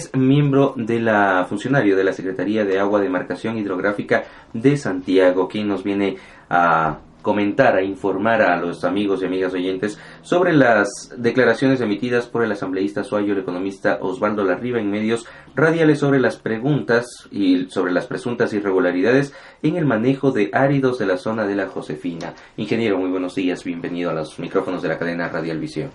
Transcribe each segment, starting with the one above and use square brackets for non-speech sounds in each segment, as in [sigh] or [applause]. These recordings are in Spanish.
es miembro de la funcionario de la Secretaría de Agua, Demarcación Hidrográfica de Santiago, quien nos viene a comentar, a informar a los amigos y amigas oyentes sobre las declaraciones emitidas por el asambleísta suayo, el economista Osvaldo Larriba en medios radiales sobre las preguntas y sobre las presuntas irregularidades en el manejo de áridos de la zona de la Josefina. Ingeniero, muy buenos días, bienvenido a los micrófonos de la cadena Radial Visión.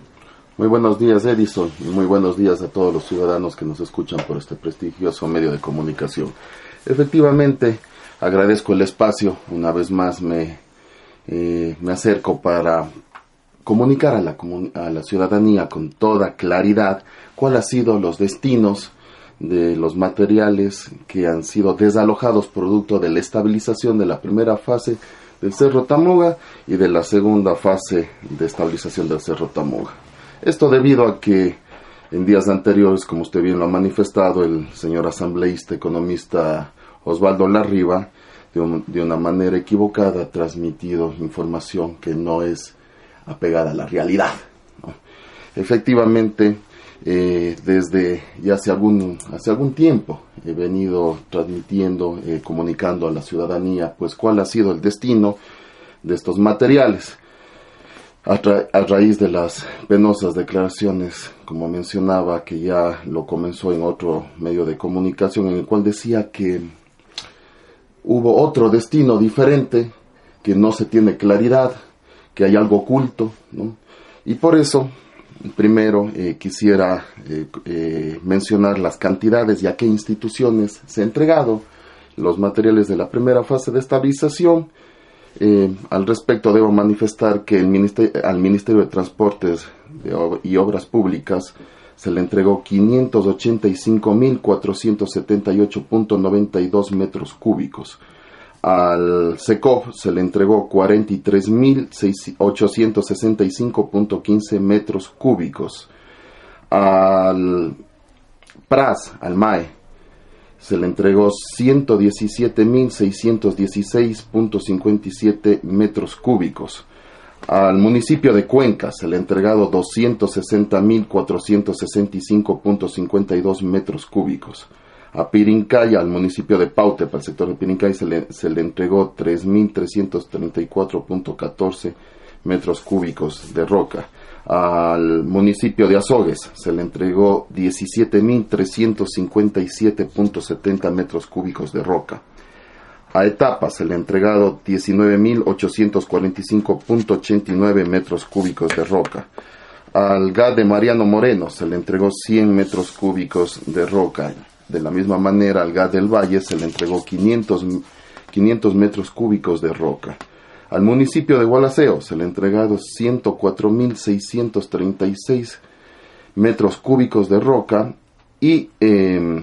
Muy buenos días, Edison, y muy buenos días a todos los ciudadanos que nos escuchan por este prestigioso medio de comunicación. Efectivamente, agradezco el espacio, una vez más me eh, me acerco para comunicar a la, a la ciudadanía con toda claridad cuáles han sido los destinos de los materiales que han sido desalojados producto de la estabilización de la primera fase del Cerro Tamuga y de la segunda fase de estabilización del Cerro Tamuga. Esto debido a que en días anteriores, como usted bien lo ha manifestado, el señor asambleísta economista Osvaldo Larriba de, una manera equivocada ha transmitido información que no es apegada a la realidad. Efectivamente, eh, desde ya hace algún, tiempo he venido transmitiendo, eh, comunicando a la ciudadanía, pues cuál ha sido el destino de estos materiales. A, a, raíz de las penosas declaraciones, como mencionaba, que ya lo comenzó en otro medio de comunicación, en el cual decía que hubo otro destino diferente, que no se tiene claridad, que hay algo oculto, ¿no? Y por eso, primero eh, quisiera eh, eh, mencionar las cantidades y a qué instituciones se han entregado los materiales de la primera fase de estabilización. Al respecto, debo manifestar que al Ministerio de Transportes y Obras Públicas se le entregó 585.478.92 metros cúbicos. Al SECOF se le entregó 43.865.15 metros cúbicos. Al PRAS, al MAE, se le entregó 117.616.57 metros cúbicos al municipio de Cuenca se le ha entregado 260.465.52 metros cúbicos. A Pirincay, al municipio de Paute, para el sector de Pirincay, se le, se le entregó 3.334.14 metros cúbicos de roca. Al municipio de Azogues se le entregó 17.357.70 metros cúbicos de roca a etapas se le ha entregado 19.845.89 metros cúbicos de roca. Al GAD de Mariano Moreno se le entregó 100 metros cúbicos de roca. De la misma manera, al GAD del Valle se le entregó 500, 500 metros cúbicos de roca. Al municipio de Gualaceo se le ha entregado 104.636 metros cúbicos de roca y eh,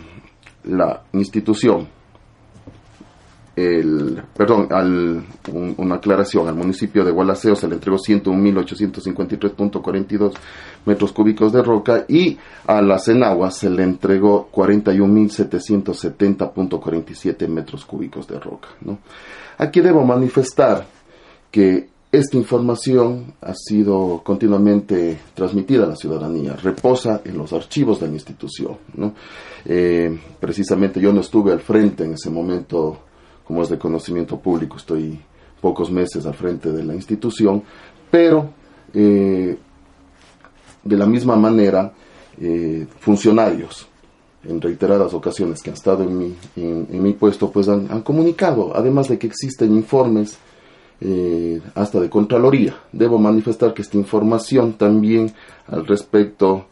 la institución el, perdón, una aclaración, al municipio de Gualaceo se le entregó 101.853.42 metros cúbicos de roca y a la Cenagua se le entregó 41.770.47 metros cúbicos de roca. ¿no? Aquí debo manifestar que esta información ha sido continuamente transmitida a la ciudadanía, reposa en los archivos de la institución. ¿no? Eh, precisamente yo no estuve al frente en ese momento como es de conocimiento público, estoy pocos meses al frente de la institución, pero eh, de la misma manera, eh, funcionarios en reiteradas ocasiones que han estado en mi, en, mi puesto, pues han, comunicado, además de que existen informes eh, hasta de Contraloría. Debo manifestar que esta información también al respecto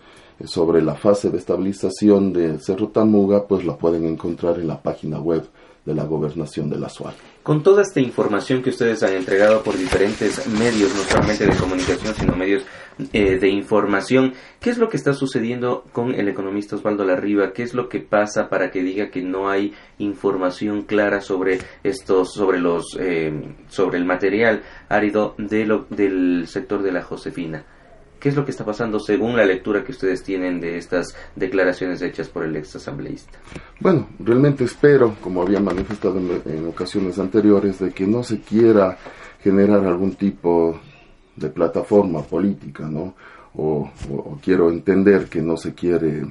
sobre la fase de estabilización de Cerro Tamuga, pues la pueden encontrar en la página web de la gobernación de la SUAL. Con toda esta información que ustedes han entregado por diferentes medios, no solamente de comunicación, sino medios eh, de información, ¿qué es lo que está sucediendo con el economista Osvaldo Larriba? ¿Qué es lo que pasa para que diga que no hay información clara sobre estos, sobre los, eh, sobre el material árido de lo, del sector de la Josefina? ¿Qué es lo que está pasando según la lectura que ustedes tienen de estas declaraciones hechas por el ex asambleísta? Bueno, realmente espero, como había manifestado en, ocasiones anteriores, de que no se quiera generar algún tipo de plataforma política, ¿no? O, quiero entender que no se quiere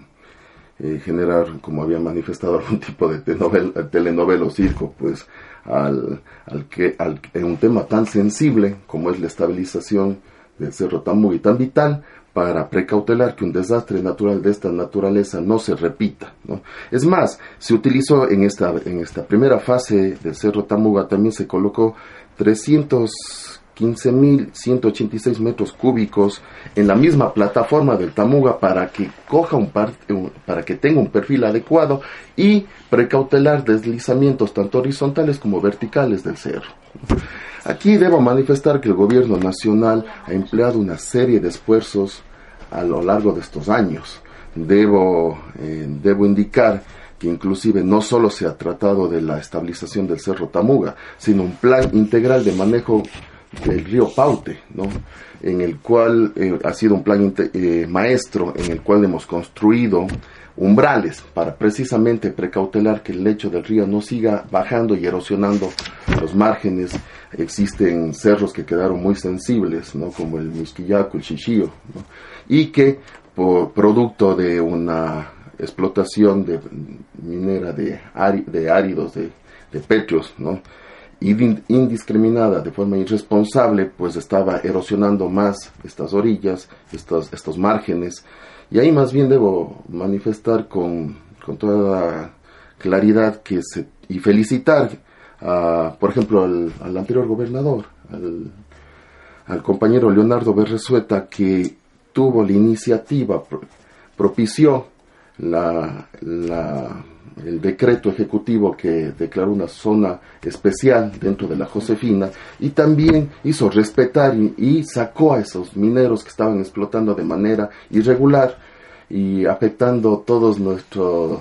eh, generar, como había manifestado, [laughs] algún tipo de telenovela, o circo, pues al, que al, en un tema tan sensible como es la estabilización del Cerro Tamuga y tan vital para precautelar que un desastre natural de esta naturaleza no se repita. Es más, se utilizó en esta, en esta primera fase del Cerro Tamuga, también se colocó 315.186 metros cúbicos en la misma plataforma del Tamuga para que coja un, para que tenga un perfil adecuado y precautelar deslizamientos tanto horizontales como verticales del cerro. Aquí debo manifestar que el gobierno nacional ha empleado una serie de esfuerzos a lo largo de estos años. Debo, eh, debo indicar que inclusive no solo se ha tratado de la estabilización del Cerro Tamuga, sino un plan integral de manejo del río Paute, ¿no? en el cual eh, ha sido un plan eh, maestro, en el cual hemos construido umbrales para precisamente precautelar que el lecho del río no siga bajando y erosionando los márgenes. Existen cerros que quedaron muy sensibles, ¿no? como el Misquillaco, el Chichío, y que por producto de una explotación de minera de, de áridos, de, de petros, ¿no? indiscriminada, de forma irresponsable, pues estaba erosionando más estas orillas, estos, estos márgenes, y ahí más bien debo manifestar con, con toda claridad que se, y felicitar, a, por ejemplo, al, al anterior gobernador, al, compañero Leonardo Berresueta, que tuvo la iniciativa, propició la, la, el decreto ejecutivo que declaró una zona especial dentro de la Josefina y también hizo respetar y, sacó a esos mineros que estaban explotando de manera irregular y afectando todos nuestros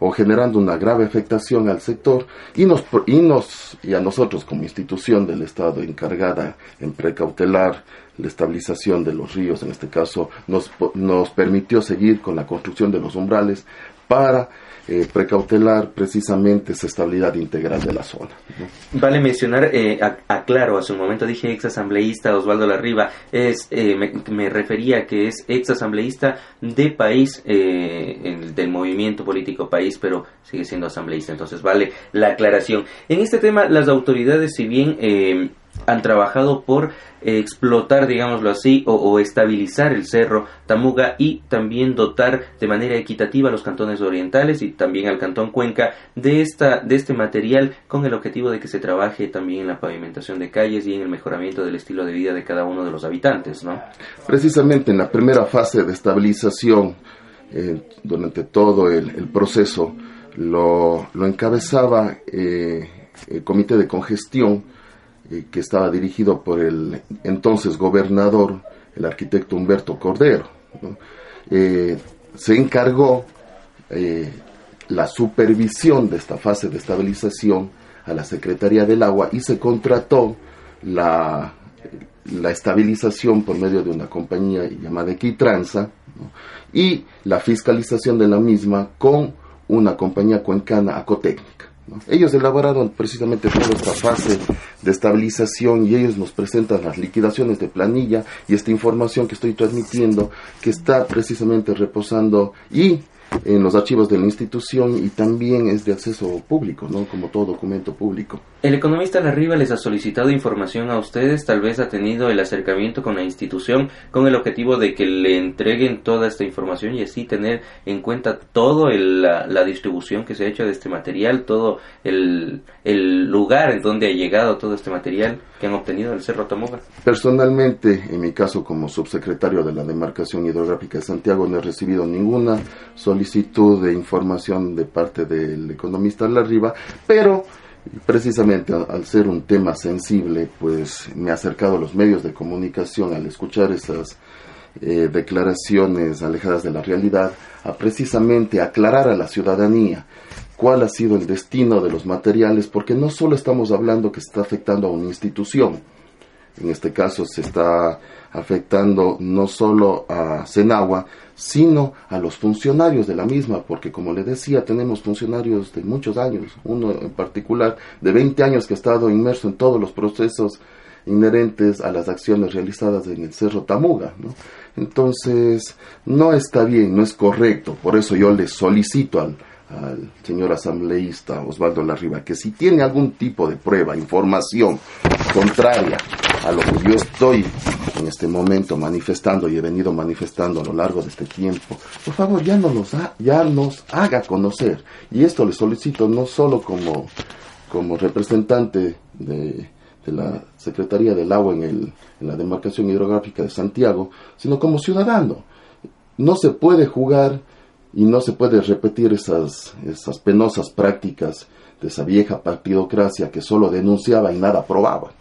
o generando una grave afectación al sector y nos, y nos y a nosotros como institución del Estado encargada en precautelar la estabilización de los ríos, en este caso, nos, nos permitió seguir con la construcción de los umbrales para eh, precautelar precisamente esa estabilidad integral de la zona. Vale mencionar, eh, aclaro, hace un momento dije ex asambleísta Osvaldo Larriba, es, eh, me, refería que es ex asambleísta de país, eh, del movimiento político país, pero sigue siendo asambleísta, entonces vale la aclaración. En este tema, las autoridades, si bien han trabajado por explotar, digámoslo así, o, estabilizar el cerro Tamuga y también dotar de manera equitativa a los cantones orientales y también al cantón Cuenca de, esta, de este material con el objetivo de que se trabaje también en la pavimentación de calles y en el mejoramiento del estilo de vida de cada uno de los habitantes, ¿no? Precisamente en la primera fase de estabilización, eh, durante todo el, proceso, lo, lo encabezaba eh, el Comité de Congestión, eh, que estaba dirigido por el entonces gobernador, el arquitecto Humberto Cordero. Eh, se encargó eh, la supervisión de esta fase de estabilización a la Secretaría del Agua y se contrató la, la estabilización por medio de una compañía llamada Equitranza y la fiscalización de la misma con una compañía cuencana Acotécnica. Ellos elaboraron precisamente toda esta fase de estabilización y ellos nos presentan las liquidaciones de planilla y esta información que estoy transmitiendo que está precisamente reposando y en los archivos de la institución y también es de acceso público, ¿no? Como todo documento público. El economista Larriba les ha solicitado información a ustedes, tal vez ha tenido el acercamiento con la institución con el objetivo de que le entreguen toda esta información y así tener en cuenta todo la, la, distribución que se ha hecho de este material, todo el, el, lugar en donde ha llegado todo este material que han obtenido del Cerro Tamoga. Personalmente, en mi caso como subsecretario de la demarcación hidrográfica de Santiago, no he recibido ninguna solicitud de información de parte del economista Larriba, pero precisamente al ser un tema sensible, pues me ha acercado a los medios de comunicación al escuchar esas eh, declaraciones alejadas de la realidad, a precisamente aclarar a la ciudadanía cuál ha sido el destino de los materiales, porque no solo estamos hablando que está afectando a una institución, en este caso se está afectando no solo a Senagua, sino a los funcionarios de la misma, porque como le decía, tenemos funcionarios de muchos años, uno en particular de 20 años que ha estado inmerso en todos los procesos inherentes a las acciones realizadas en el Cerro Tamuga. Entonces, no está bien, no es correcto. Por eso yo le solicito al, al señor asambleísta Osvaldo Larriba que si tiene algún tipo de prueba, información contraria a lo que yo estoy en este momento manifestando y he venido manifestando a lo largo de este tiempo, por favor ya nos, ya nos haga conocer. Y esto le solicito no solo como, como representante de, de la Secretaría del Agua en, el, en la demarcación hidrográfica de Santiago, sino como ciudadano. No se puede jugar y no se puede repetir esas, esas penosas prácticas de esa vieja partidocracia que solo denunciaba y nada probaba.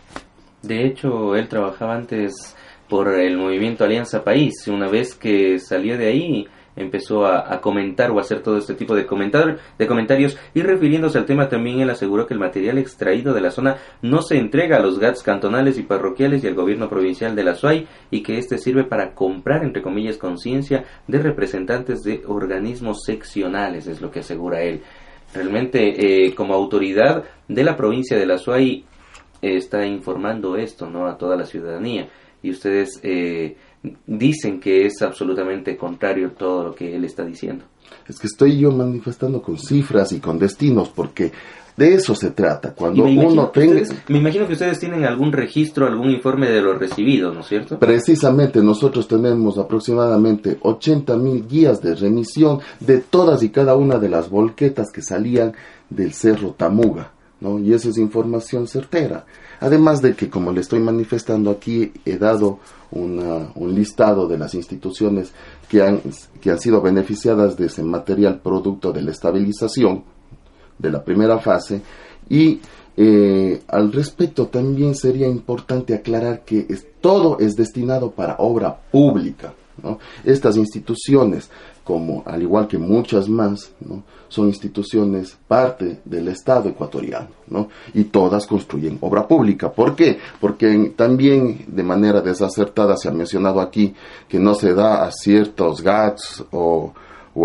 De hecho, él trabajaba antes por el movimiento Alianza País. Una vez que salió de ahí, empezó a, comentar o a hacer todo este tipo de, de comentarios y refiriéndose al tema también él aseguró que el material extraído de la zona no se entrega a los GATS cantonales y parroquiales y al gobierno provincial de la SUAY y que este sirve para comprar entre comillas conciencia de representantes de organismos seccionales es lo que asegura él realmente eh, como autoridad de la provincia de la SUAY está informando esto no a toda la ciudadanía y ustedes eh, dicen que es absolutamente contrario todo lo que él está diciendo. Es que estoy yo manifestando con cifras y con destinos porque de eso se trata. Cuando uno tenga... me imagino que ustedes tienen algún registro, algún informe de lo recibido, ¿no es cierto? Precisamente, nosotros tenemos aproximadamente 80 mil guías de remisión de todas y cada una de las volquetas que salían del Cerro Tamuga, ¿no? Y esa es información certera. Además de que, como le estoy manifestando aquí, he dado un listado de las instituciones que han, que han sido beneficiadas de ese material producto de la estabilización de la primera fase y eh, al respecto también sería importante aclarar que todo es destinado para obra pública. Estas instituciones, como al igual que muchas más, son instituciones parte del Estado ecuatoriano, y todas construyen obra pública. ¿Por qué? Porque también de manera desacertada se ha mencionado aquí que no se da a ciertos GATS o,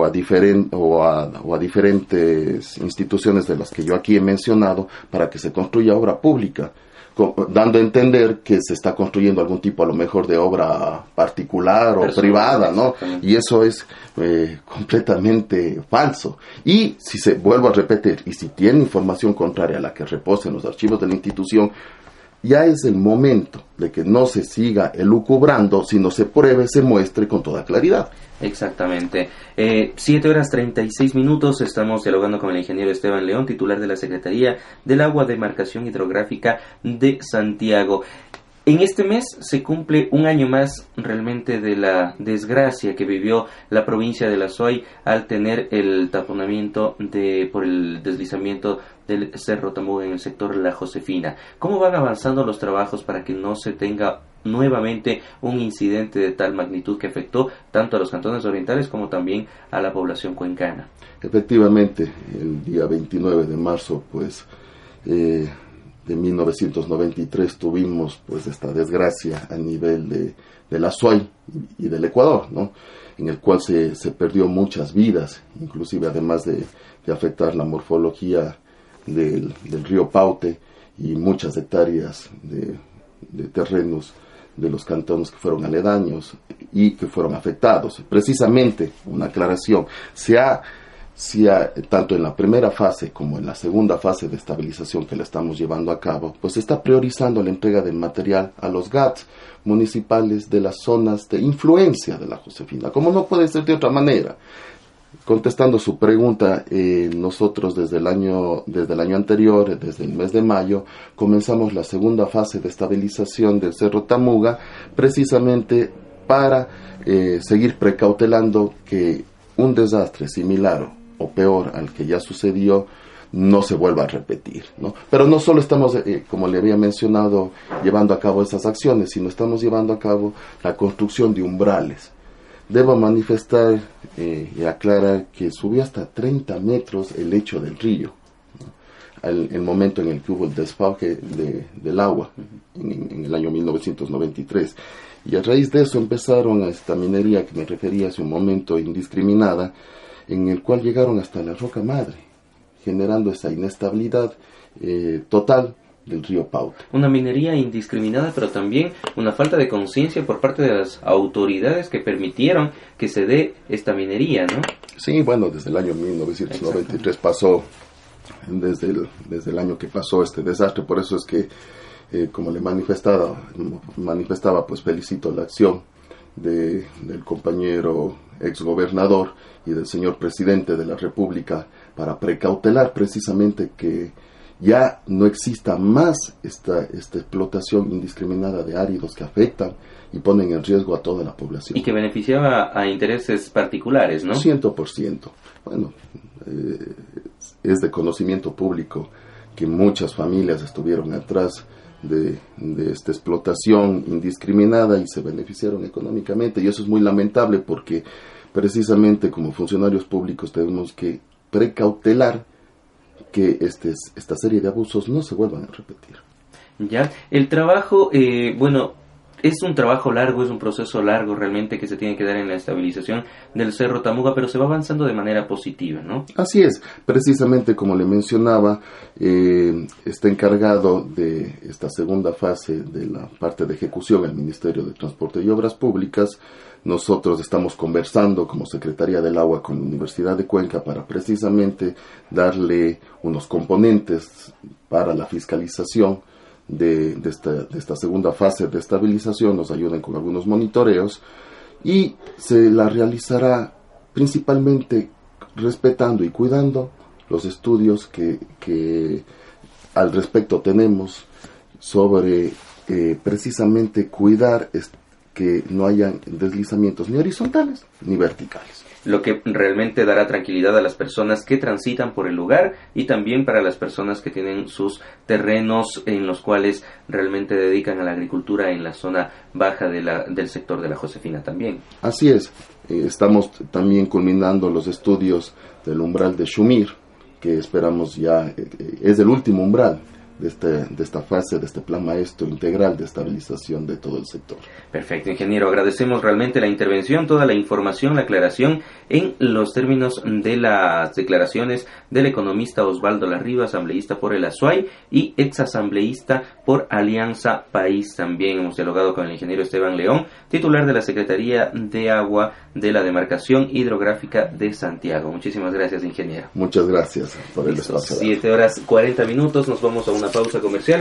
a, diferentes instituciones de las que yo aquí he mencionado para que se construya obra pública dando a entender que se está construyendo algún tipo a lo mejor de obra particular o privada, ¿no? Y eso es eh, completamente falso. Y si se vuelvo a repetir, y si tiene información contraria a la que reposa en los archivos de la institución, ya es el momento de que no se siga elucubrando, sino se pruebe, se muestre con toda claridad. Exactamente. Eh, siete horas treinta y seis minutos. Estamos dialogando con el ingeniero Esteban León, titular de la Secretaría del Agua de Marcación Hidrográfica de Santiago. En este mes se cumple un año más realmente de la desgracia que vivió la provincia de la Soy al tener el taponamiento de, por el deslizamiento del Cerro Tamuga en el sector La Josefina. ¿Cómo van avanzando los trabajos para que no se tenga nuevamente un incidente de tal magnitud que afectó tanto a los cantones orientales como también a la población cuencana? Efectivamente, el día 29 de marzo, pues, eh, de 1993 tuvimos pues esta desgracia a nivel de, de la SUAY y del Ecuador, ¿no? en el cual se, se perdió muchas vidas, inclusive además de, de afectar la morfología del, del, río Paute y muchas hectáreas de, de terrenos de los cantones que fueron aledaños y que fueron afectados. Precisamente, una aclaración, se ha si tanto en la primera fase como en la segunda fase de estabilización que le estamos llevando a cabo, pues está priorizando la entrega del material a los GATS municipales de las zonas de influencia de la Josefina, como no puede ser de otra manera. Contestando su pregunta, eh, nosotros desde el año desde el año anterior, desde el mes de mayo, comenzamos la segunda fase de estabilización del Cerro Tamuga, precisamente para eh, seguir precautelando que un desastre similar o peor al que ya sucedió no se vuelva a repetir. ¿no? Pero no solo estamos, eh, como le había mencionado, llevando a cabo esas acciones, sino estamos llevando a cabo la construcción de umbrales. Debo manifestar eh, y aclarar que subió hasta 30 metros el lecho del río, el momento en el que hubo el desfauque del agua, en, el año 1993. Y a raíz de eso empezaron esta minería que me refería hace un momento indiscriminada, en el cual llegaron hasta la roca madre, generando esa inestabilidad eh, total del río Paute. Una minería indiscriminada, pero también una falta de conciencia por parte de las autoridades que permitieron que se dé esta minería, ¿no? Sí, bueno, desde el año 1993 pasó, desde el, desde el año que pasó este desastre, por eso es que, eh, como le manifestaba, manifestaba, pues felicito la acción de, del compañero exgobernador y del señor presidente de la República para precautelar precisamente que ya no exista más esta, esta explotación indiscriminada de áridos que afectan y ponen en riesgo a toda la población. Y que beneficiaba a intereses particulares, ¿no? Ciento por ciento. Bueno, eh, es de conocimiento público que muchas familias estuvieron atrás de, de, esta explotación indiscriminada y se beneficiaron económicamente. Y eso es muy lamentable porque precisamente como funcionarios públicos tenemos que precautelar que este, esta serie de abusos no se vuelvan a repetir. Ya, el trabajo, eh, bueno, es un trabajo largo, es un proceso largo realmente que se tiene que dar en la estabilización del Cerro Tamuga, pero se va avanzando de manera positiva, ¿no? Así es, precisamente como le mencionaba, eh, está encargado de esta segunda fase de la parte de ejecución el Ministerio de Transporte y Obras Públicas. Nosotros estamos conversando como Secretaría del Agua con la Universidad de Cuenca para precisamente darle unos componentes para la fiscalización de, esta, segunda fase de estabilización, nos ayuden con algunos monitoreos y se la realizará principalmente respetando y cuidando los estudios que, al respecto tenemos sobre eh, precisamente cuidar que no hayan deslizamientos ni horizontales ni verticales. Lo que realmente dará tranquilidad a las personas que transitan por el lugar y también para las personas que tienen sus terrenos en los cuales realmente dedican a la agricultura en la zona baja de la, del sector de la Josefina también. Así es, eh, estamos también culminando los estudios del umbral de Shumir, que esperamos ya, eh, eh, es el último umbral de, este, de esta fase, de este plan maestro integral de estabilización de todo el sector. Perfecto, ingeniero. Agradecemos realmente la intervención, toda la información, la aclaración en los términos de las declaraciones del economista Osvaldo Larriba, asambleísta por el ASUAI y exasambleísta por Alianza País. También hemos dialogado con el ingeniero Esteban León, titular de la Secretaría de Agua de la Demarcación Hidrográfica de Santiago. Muchísimas gracias, ingeniero. Muchas gracias por el espacio. Siete horas cuarenta minutos, nos vamos a una pausa comercial.